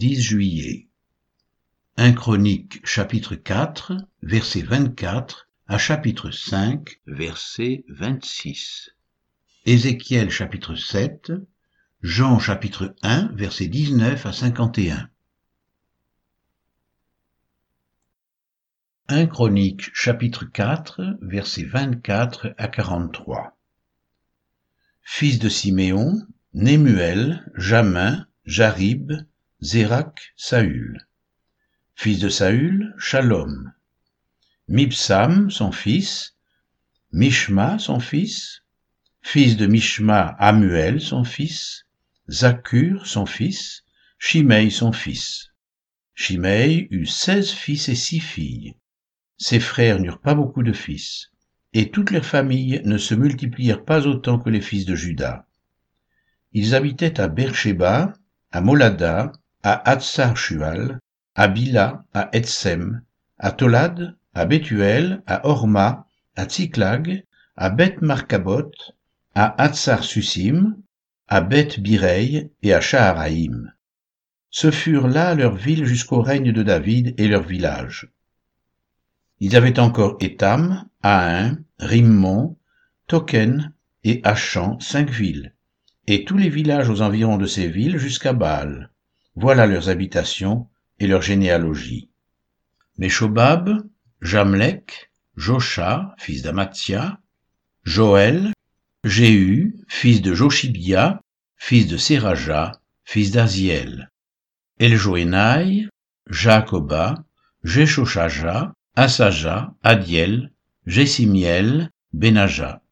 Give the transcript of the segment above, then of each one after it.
10 juillet. 1 Chronique chapitre 4, verset 24 à chapitre 5, verset 26. Ézéchiel chapitre 7, Jean chapitre 1, verset 19 à 51. 1 Chronique chapitre 4, verset 24 à 43. Fils de Siméon, Némuel, Jamin, Jarib, Zérak, Saül. Fils de Saül, Shalom. Mibsam, son fils, Mishma, son fils, fils de Mishma, Amuel, son fils, Zakur, son fils, Shimei, son fils. Shimei eut seize fils et six filles. Ses frères n'eurent pas beaucoup de fils, et toutes leurs familles ne se multiplièrent pas autant que les fils de Juda. Ils habitaient à Beersheba, à Molada, à Hatsar Shual, à Bila, à Etsem, à Tolad, à Bethuel, à Orma, à Tsiklag, à Beth Markabot, à Hatsar Susim, à Beth Birei et à Shaharaïm. Ce furent là leurs villes jusqu'au règne de David et leurs villages. Ils avaient encore Étam, Ain, Rimmon, Token et Achan, cinq villes, et tous les villages aux environs de ces villes jusqu'à Baal. Voilà leurs habitations et leur généalogie. Meshobab, Jamlek, Josha, fils d'Amatia, Joël, Jéhu, fils de Joshibia, fils de Seraja, fils d'Aziel, Eljoénaï, Jacoba, Jeshoshaja, Asaja, Adiel, Jessimiel, Benaja,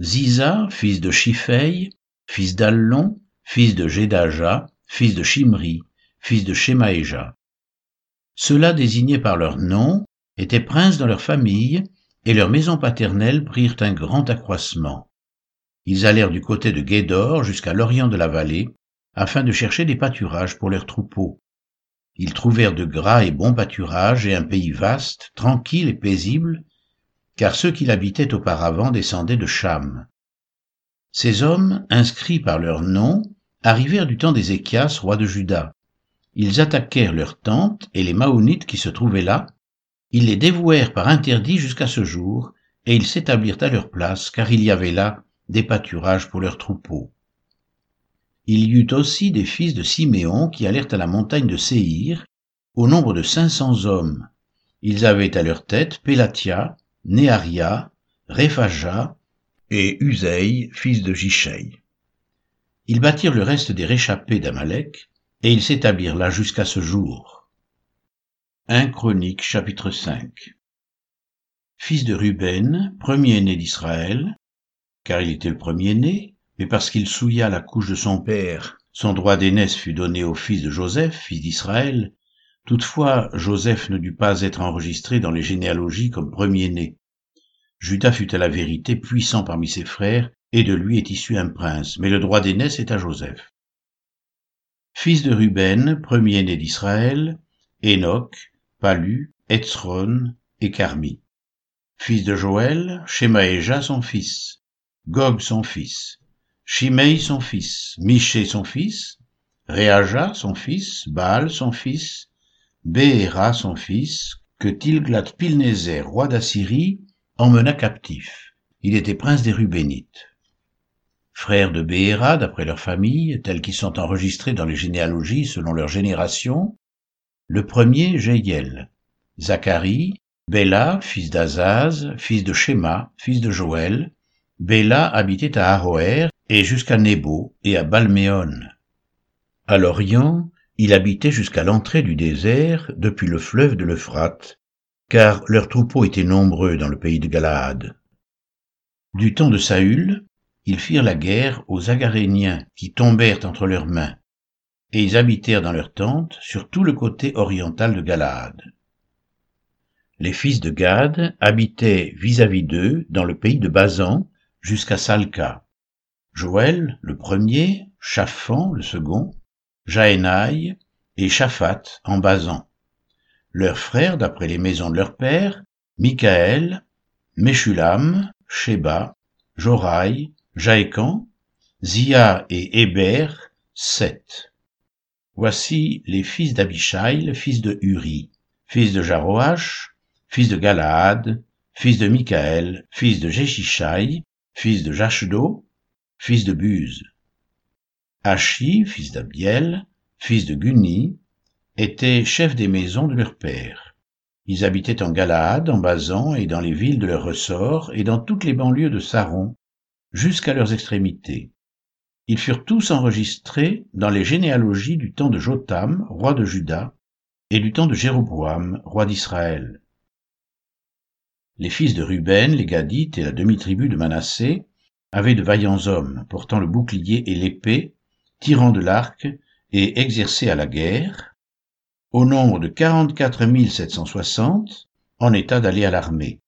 Ziza, fils de Shifei, fils d'Allon, fils de Jedaja, fils de Shimri, fils de Shemaéja. Ceux-là désignés par leur nom étaient princes dans leur famille, et leur maison paternelle prirent un grand accroissement. Ils allèrent du côté de Guédor jusqu'à l'orient de la vallée, afin de chercher des pâturages pour leurs troupeaux. Ils trouvèrent de gras et bons pâturages et un pays vaste, tranquille et paisible, car ceux qui l'habitaient auparavant descendaient de Cham. Ces hommes, inscrits par leur nom, arrivèrent du temps d'Ézéchias, roi de Juda. Ils attaquèrent leurs tentes et les Maonites qui se trouvaient là. Ils les dévouèrent par interdit jusqu'à ce jour, et ils s'établirent à leur place, car il y avait là des pâturages pour leurs troupeaux. Il y eut aussi des fils de Siméon qui allèrent à la montagne de Séhir, au nombre de cinq cents hommes. Ils avaient à leur tête Pélatia, Néaria, Réphaja et Uzeï, fils de Jishei. Ils bâtirent le reste des réchappés d'Amalek, et ils s'établirent là jusqu'à ce jour. 1 Chronique chapitre 5 Fils de Ruben, premier-né d'Israël, car il était le premier-né, mais parce qu'il souilla la couche de son père, son droit d'aînesse fut donné au fils de Joseph, fils d'Israël. Toutefois, Joseph ne dut pas être enregistré dans les généalogies comme premier-né. Judas fut à la vérité puissant parmi ses frères, et de lui est issu un prince, mais le droit d'aînesse est à Joseph. Fils de Ruben, premier-né d'Israël, Enoch, Palu, Etzron et Carmi. Fils de Joël, Shemaéja son fils, Gog son fils, Shimei son fils, Miché son fils, Réaja son fils, Baal son fils, Béhéra son fils, que Tilglat-Pilnézer, roi d'Assyrie, emmena captif. Il était prince des Rubénites frères de Béhéra d'après leur famille, tels qu'ils sont enregistrés dans les généalogies selon leur génération. Le premier, Jéiel, Zacharie, Béla, fils d'Azaz, fils de Shema, fils de Joël. Béla habitait à Aroer et jusqu'à Nebo et à Balméon. À l'Orient, il habitait jusqu'à l'entrée du désert depuis le fleuve de l'Euphrate, car leurs troupeaux étaient nombreux dans le pays de Galaad. Du temps de Saül, ils firent la guerre aux Agaréniens qui tombèrent entre leurs mains, et ils habitèrent dans leurs tentes sur tout le côté oriental de Galaad. Les fils de Gad habitaient vis-à-vis d'eux dans le pays de Bazan jusqu'à Salca. Joël, le premier, Chaphan, le second, Jaénaï et Shaphat en Bazan. Leurs frères, d'après les maisons de leur père, Michaël, Meshulam, Sheba, Joraï, Jaécan, Zia et Héber, sept. Voici les fils d'Abishai, fils de Uri, fils de Jaroach, fils de Galaad, fils de Michaël, fils de Jeshichai, fils de Jachdo, fils de Buz. Achi, fils d'Abiel, fils de Guni, étaient chefs des maisons de leur père. Ils habitaient en Galaad, en Bazan et dans les villes de leur ressort et dans toutes les banlieues de Saron, jusqu'à leurs extrémités. Ils furent tous enregistrés dans les généalogies du temps de Jotam, roi de Juda, et du temps de Jéroboam, roi d'Israël. Les fils de Ruben, les Gadites et la demi-tribu de Manassé avaient de vaillants hommes, portant le bouclier et l'épée, tirant de l'arc et exercés à la guerre, au nombre de quarante-quatre mille sept cent soixante, en état d'aller à l'armée.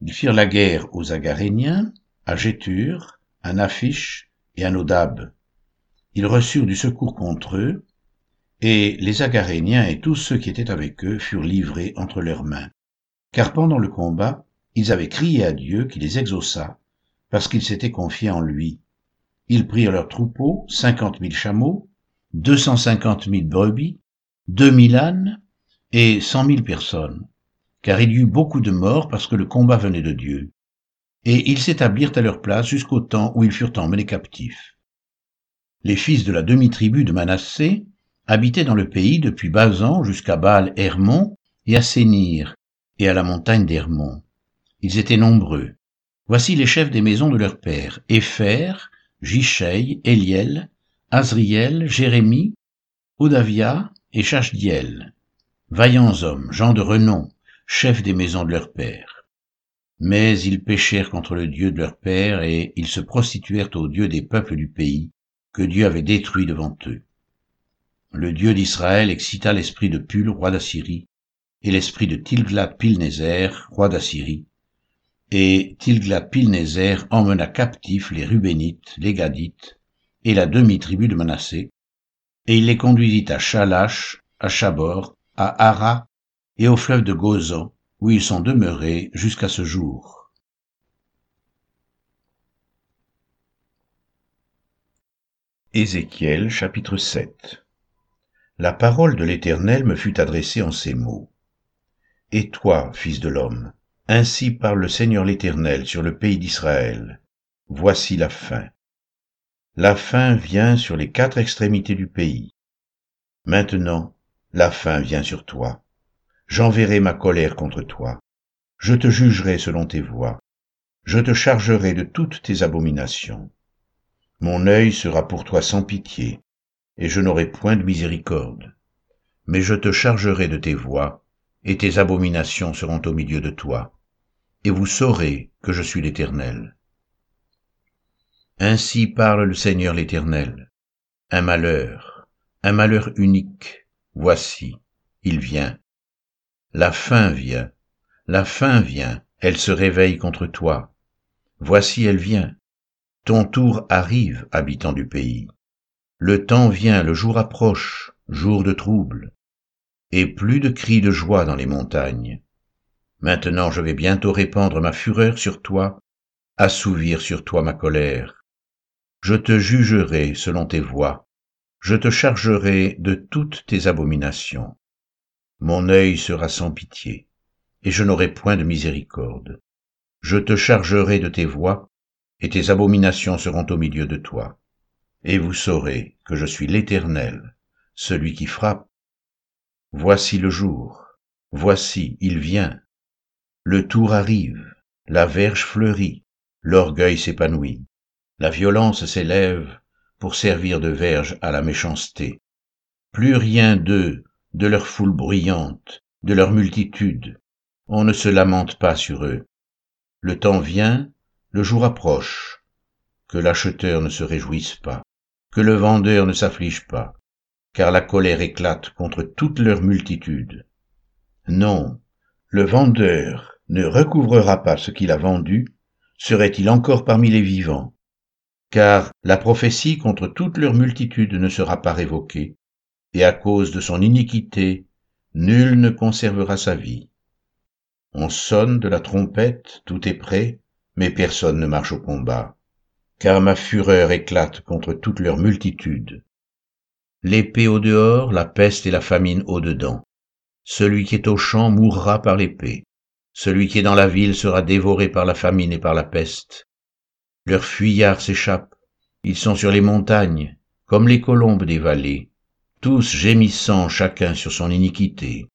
Ils firent la guerre aux Agaréniens, à Gétur, à Naphish et à Nodab. Ils reçurent du secours contre eux, et les Agaréniens et tous ceux qui étaient avec eux furent livrés entre leurs mains. Car pendant le combat, ils avaient crié à Dieu qui les exauça, parce qu'ils s'étaient confiés en lui. Ils prirent leurs troupeaux, cinquante mille chameaux, deux cent cinquante mille brebis, deux mille ânes et cent mille personnes, car il y eut beaucoup de morts parce que le combat venait de Dieu et ils s'établirent à leur place jusqu'au temps où ils furent emmenés captifs. Les fils de la demi-tribu de Manassé habitaient dans le pays depuis Bazan jusqu'à Baal Hermon et à Sénir et à la montagne d'Hermon. Ils étaient nombreux. Voici les chefs des maisons de leurs pères, Épher, Jishei, Eliel, Azriel, Jérémie, Odavia et Chachdiel. Vaillants hommes, gens de renom, chefs des maisons de leurs pères. Mais ils péchèrent contre le Dieu de leur père, et ils se prostituèrent au Dieu des peuples du pays, que Dieu avait détruit devant eux. Le Dieu d'Israël excita l'esprit de Pul, roi d'Assyrie, et l'esprit de Tilglat-Pilnézer, roi d'Assyrie. Et Tilglat-Pilnézer emmena captifs les Rubénites, les Gadites, et la demi-tribu de Manassé, et il les conduisit à Chalash, à Chabor, à Hara, et au fleuve de Gozan, où ils sont demeurés jusqu'à ce jour. Ézéchiel chapitre 7 La parole de l'Éternel me fut adressée en ces mots. Et toi, fils de l'homme, ainsi parle le Seigneur l'Éternel sur le pays d'Israël. Voici la fin. La fin vient sur les quatre extrémités du pays. Maintenant, la fin vient sur toi j'enverrai ma colère contre toi. Je te jugerai selon tes voies. Je te chargerai de toutes tes abominations. Mon œil sera pour toi sans pitié, et je n'aurai point de miséricorde. Mais je te chargerai de tes voies, et tes abominations seront au milieu de toi. Et vous saurez que je suis l'Éternel. Ainsi parle le Seigneur l'Éternel. Un malheur, un malheur unique, voici, il vient, la fin vient, la fin vient, elle se réveille contre toi. Voici elle vient. Ton tour arrive, habitant du pays. Le temps vient, le jour approche, jour de trouble. Et plus de cris de joie dans les montagnes. Maintenant je vais bientôt répandre ma fureur sur toi, assouvir sur toi ma colère. Je te jugerai selon tes voies, je te chargerai de toutes tes abominations mon œil sera sans pitié, et je n'aurai point de miséricorde. Je te chargerai de tes voies, et tes abominations seront au milieu de toi. Et vous saurez que je suis l'Éternel, celui qui frappe. Voici le jour, voici, il vient. Le tour arrive, la verge fleurit, l'orgueil s'épanouit, la violence s'élève pour servir de verge à la méchanceté. Plus rien d'eux de leur foule bruyante, de leur multitude. On ne se lamente pas sur eux. Le temps vient, le jour approche. Que l'acheteur ne se réjouisse pas, que le vendeur ne s'afflige pas, car la colère éclate contre toute leur multitude. Non, le vendeur ne recouvrera pas ce qu'il a vendu, serait-il encore parmi les vivants, car la prophétie contre toute leur multitude ne sera pas révoquée, et à cause de son iniquité, nul ne conservera sa vie. On sonne de la trompette, tout est prêt, mais personne ne marche au combat, car ma fureur éclate contre toute leur multitude. l'épée au dehors, la peste et la famine au dedans. Celui qui est au champ mourra par l'épée. Celui qui est dans la ville sera dévoré par la famine et par la peste. Leurs fuyards s'échappent. Ils sont sur les montagnes, comme les colombes des vallées, tous gémissant chacun sur son iniquité.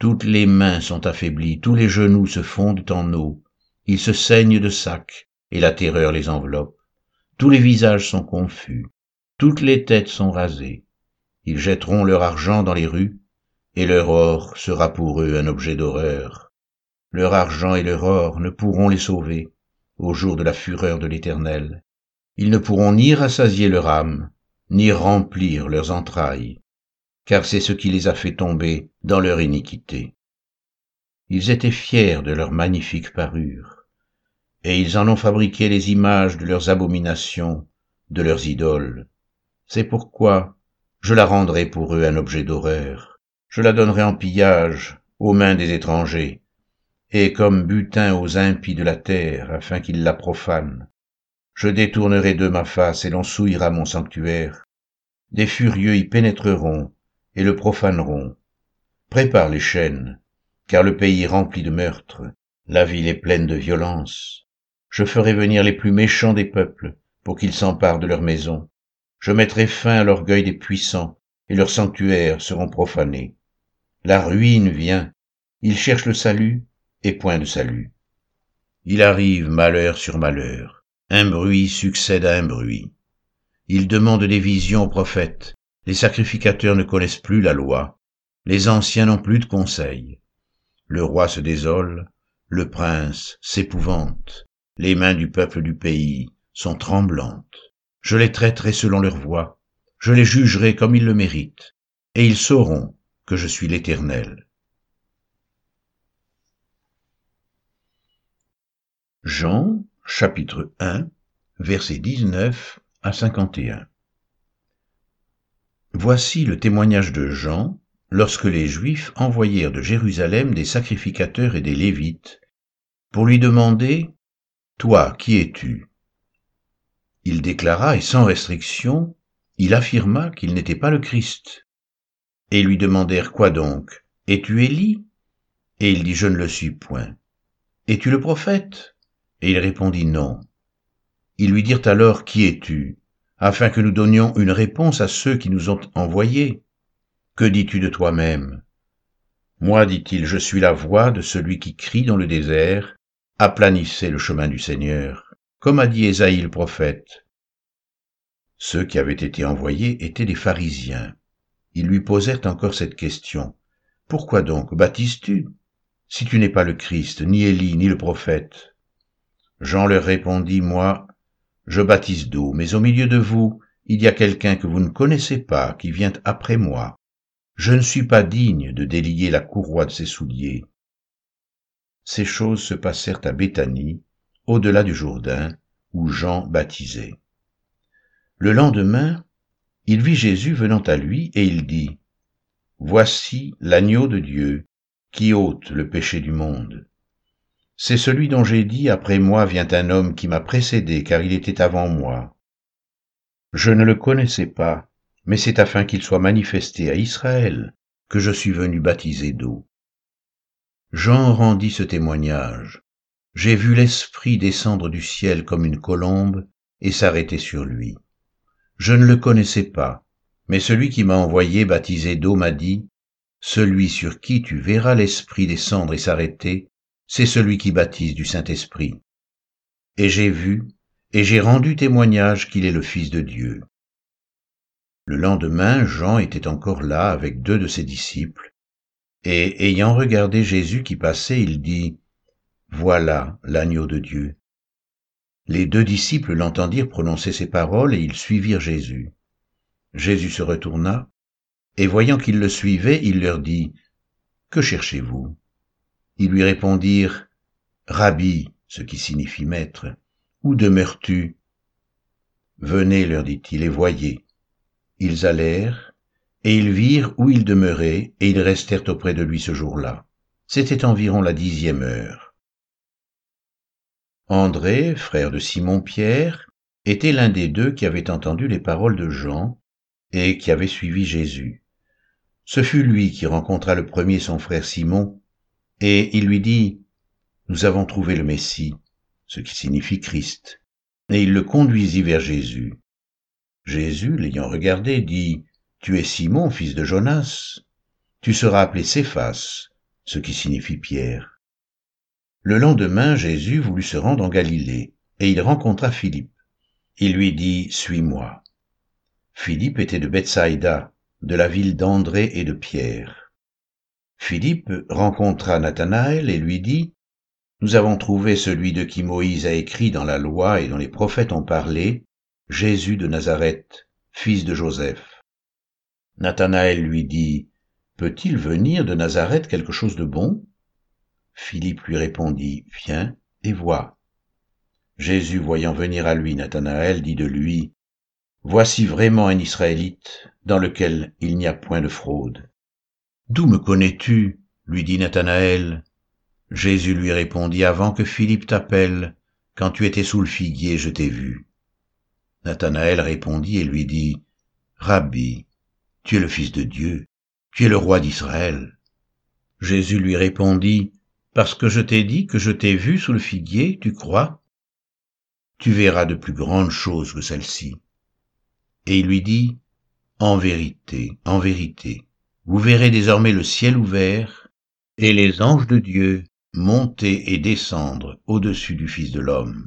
Toutes les mains sont affaiblies, tous les genoux se fondent en eau, ils se saignent de sacs, et la terreur les enveloppe. Tous les visages sont confus, toutes les têtes sont rasées. Ils jetteront leur argent dans les rues, et leur or sera pour eux un objet d'horreur. Leur argent et leur or ne pourront les sauver au jour de la fureur de l'Éternel. Ils ne pourront ni rassasier leur âme, ni remplir leurs entrailles, car c'est ce qui les a fait tomber dans leur iniquité. Ils étaient fiers de leur magnifique parure, et ils en ont fabriqué les images de leurs abominations, de leurs idoles. C'est pourquoi je la rendrai pour eux un objet d'horreur. Je la donnerai en pillage aux mains des étrangers, et comme butin aux impies de la terre, afin qu'ils la profanent. Je détournerai de ma face, et l'on souillera mon sanctuaire. Des furieux y pénétreront, et le profaneront. Prépare les chaînes, car le pays est rempli de meurtres, la ville est pleine de violence. Je ferai venir les plus méchants des peuples, pour qu'ils s'emparent de leurs maisons. Je mettrai fin à l'orgueil des puissants, et leurs sanctuaires seront profanés. La ruine vient, ils cherchent le salut, et point de salut. Il arrive malheur sur malheur, un bruit succède à un bruit. Ils demandent des visions aux prophètes, les sacrificateurs ne connaissent plus la loi, les anciens n'ont plus de conseils. Le roi se désole, le prince s'épouvante, les mains du peuple du pays sont tremblantes. Je les traiterai selon leur voie, je les jugerai comme ils le méritent, et ils sauront que je suis l'Éternel. Jean, chapitre 1, versets 19 à 51. Voici le témoignage de Jean lorsque les Juifs envoyèrent de Jérusalem des sacrificateurs et des Lévites pour lui demander Toi, qui es-tu? Il déclara, et sans restriction, il affirma qu'il n'était pas le Christ. Et lui demandèrent quoi donc? Es-tu Élie? Et il dit Je ne le suis point. Es-tu le prophète? Et il répondit Non. Ils lui dirent alors Qui es-tu afin que nous donnions une réponse à ceux qui nous ont envoyés? Que dis-tu de toi-même? Moi, dit-il, je suis la voix de celui qui crie dans le désert, aplanissez le chemin du Seigneur comme a dit Ésaïe le prophète. Ceux qui avaient été envoyés étaient des pharisiens. Ils lui posèrent encore cette question. Pourquoi donc baptises-tu, si tu n'es pas le Christ, ni Élie, ni le prophète Jean leur répondit, Moi, je baptise d'eau, mais au milieu de vous, il y a quelqu'un que vous ne connaissez pas, qui vient après moi. Je ne suis pas digne de délier la courroie de ses souliers. Ces choses se passèrent à Béthanie, au-delà du Jourdain, où Jean baptisait. Le lendemain, il vit Jésus venant à lui, et il dit, Voici l'agneau de Dieu, qui ôte le péché du monde. C'est celui dont j'ai dit, Après moi vient un homme qui m'a précédé, car il était avant moi. Je ne le connaissais pas, mais c'est afin qu'il soit manifesté à Israël que je suis venu baptiser d'eau. Jean rendit ce témoignage j'ai vu l'Esprit descendre du ciel comme une colombe et s'arrêter sur lui. Je ne le connaissais pas, mais celui qui m'a envoyé baptisé d'eau m'a dit, Celui sur qui tu verras l'Esprit descendre et s'arrêter, c'est celui qui baptise du Saint-Esprit. Et j'ai vu, et j'ai rendu témoignage qu'il est le Fils de Dieu. Le lendemain, Jean était encore là avec deux de ses disciples, et ayant regardé Jésus qui passait, il dit, voilà l'agneau de Dieu. Les deux disciples l'entendirent prononcer ces paroles et ils suivirent Jésus. Jésus se retourna, et voyant qu'ils le suivaient, il leur dit, Que cherchez-vous? Ils lui répondirent, Rabbi, ce qui signifie maître, où demeures-tu? Venez, leur dit-il, et voyez. Ils allèrent, et ils virent où il demeurait, et ils restèrent auprès de lui ce jour-là. C'était environ la dixième heure. André, frère de Simon-Pierre, était l'un des deux qui avaient entendu les paroles de Jean et qui avait suivi Jésus. Ce fut lui qui rencontra le premier son frère Simon, et il lui dit, Nous avons trouvé le Messie, ce qui signifie Christ. Et il le conduisit vers Jésus. Jésus, l'ayant regardé, dit, Tu es Simon, fils de Jonas. Tu seras appelé Céphas, ce qui signifie Pierre. Le lendemain, Jésus voulut se rendre en Galilée, et il rencontra Philippe. Il lui dit, Suis-moi. Philippe était de Bethsaïda, de la ville d'André et de Pierre. Philippe rencontra Nathanaël et lui dit, Nous avons trouvé celui de qui Moïse a écrit dans la loi et dont les prophètes ont parlé, Jésus de Nazareth, fils de Joseph. Nathanaël lui dit, Peut-il venir de Nazareth quelque chose de bon? Philippe lui répondit, Viens et vois. Jésus, voyant venir à lui Nathanaël, dit de lui, Voici vraiment un Israélite dans lequel il n'y a point de fraude. D'où me connais-tu? lui dit Nathanaël. Jésus lui répondit, Avant que Philippe t'appelle, quand tu étais sous le figuier, je t'ai vu. Nathanaël répondit et lui dit, Rabbi, tu es le Fils de Dieu, tu es le roi d'Israël. Jésus lui répondit, Parce que je t'ai dit que je t'ai vu sous le figuier, tu crois? Tu verras de plus grandes choses que celles-ci. Et il lui dit, En vérité, en vérité, vous verrez désormais le ciel ouvert et les anges de Dieu monter et descendre au-dessus du Fils de l'homme.